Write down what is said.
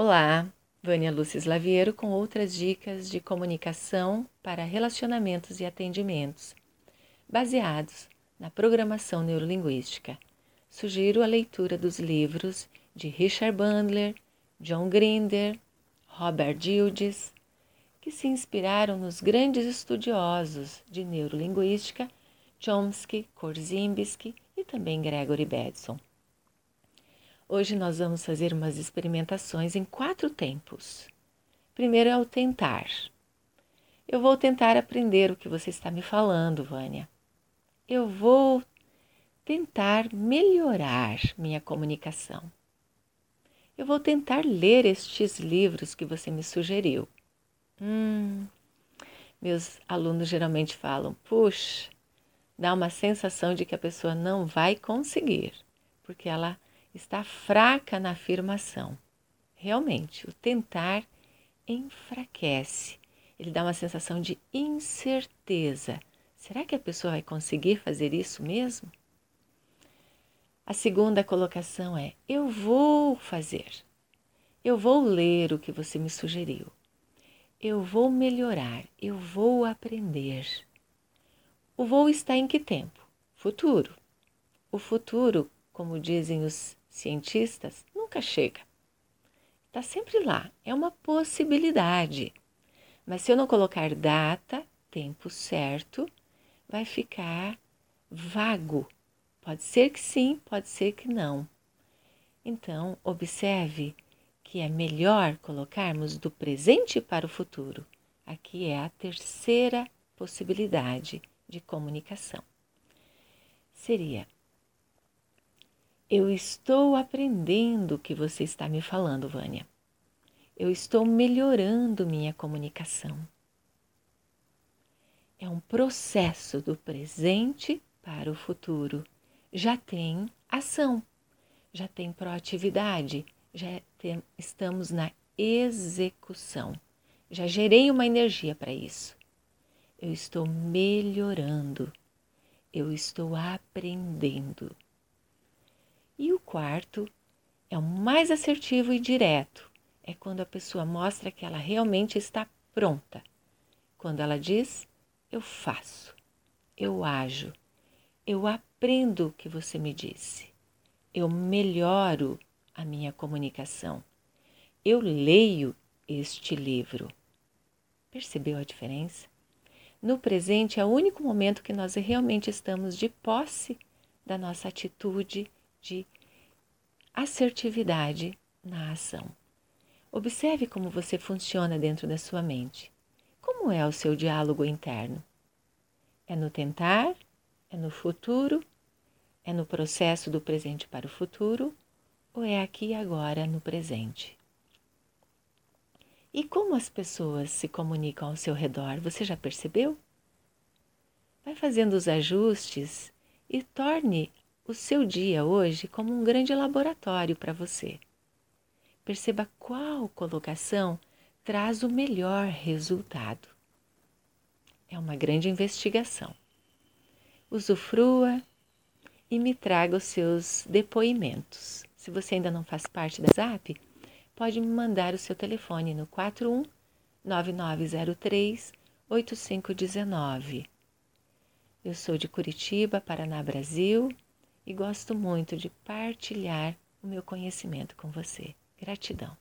Olá, Vânia Lúcia Slaviero com outras dicas de comunicação para relacionamentos e atendimentos, baseados na programação neurolinguística. Sugiro a leitura dos livros de Richard Bandler, John Grinder, Robert Gildes, que se inspiraram nos grandes estudiosos de neurolinguística Chomsky, Korzybski e também Gregory Bateson. Hoje nós vamos fazer umas experimentações em quatro tempos. Primeiro é o tentar. Eu vou tentar aprender o que você está me falando, Vânia. Eu vou tentar melhorar minha comunicação. Eu vou tentar ler estes livros que você me sugeriu. Hum, meus alunos geralmente falam: puxa, dá uma sensação de que a pessoa não vai conseguir, porque ela está fraca na afirmação. Realmente, o tentar enfraquece. Ele dá uma sensação de incerteza. Será que a pessoa vai conseguir fazer isso mesmo? A segunda colocação é: eu vou fazer. Eu vou ler o que você me sugeriu. Eu vou melhorar. Eu vou aprender. O voo está em que tempo? Futuro. O futuro, como dizem os cientistas, nunca chega. Está sempre lá, é uma possibilidade. Mas se eu não colocar data, tempo certo, vai ficar vago. Pode ser que sim, pode ser que não. Então, observe que é melhor colocarmos do presente para o futuro. Aqui é a terceira possibilidade de comunicação. Seria eu estou aprendendo o que você está me falando, Vânia. Eu estou melhorando minha comunicação. É um processo do presente para o futuro. Já tem ação, já tem proatividade, já tem, estamos na execução. Já gerei uma energia para isso. Eu estou melhorando. Eu estou aprendendo. E o quarto é o mais assertivo e direto. É quando a pessoa mostra que ela realmente está pronta. Quando ela diz: Eu faço, eu ajo, eu aprendo o que você me disse, eu melhoro a minha comunicação, eu leio este livro. Percebeu a diferença? No presente é o único momento que nós realmente estamos de posse da nossa atitude de assertividade na ação. Observe como você funciona dentro da sua mente. Como é o seu diálogo interno? É no tentar? É no futuro? É no processo do presente para o futuro? Ou é aqui e agora no presente? E como as pessoas se comunicam ao seu redor, você já percebeu? Vai fazendo os ajustes e torne o seu dia hoje como um grande laboratório para você. Perceba qual colocação traz o melhor resultado. É uma grande investigação. Usufrua e me traga os seus depoimentos. Se você ainda não faz parte da Zap, pode me mandar o seu telefone no 41 9903 8519. Eu sou de Curitiba, Paraná, Brasil e gosto muito de partilhar o meu conhecimento com você. Gratidão.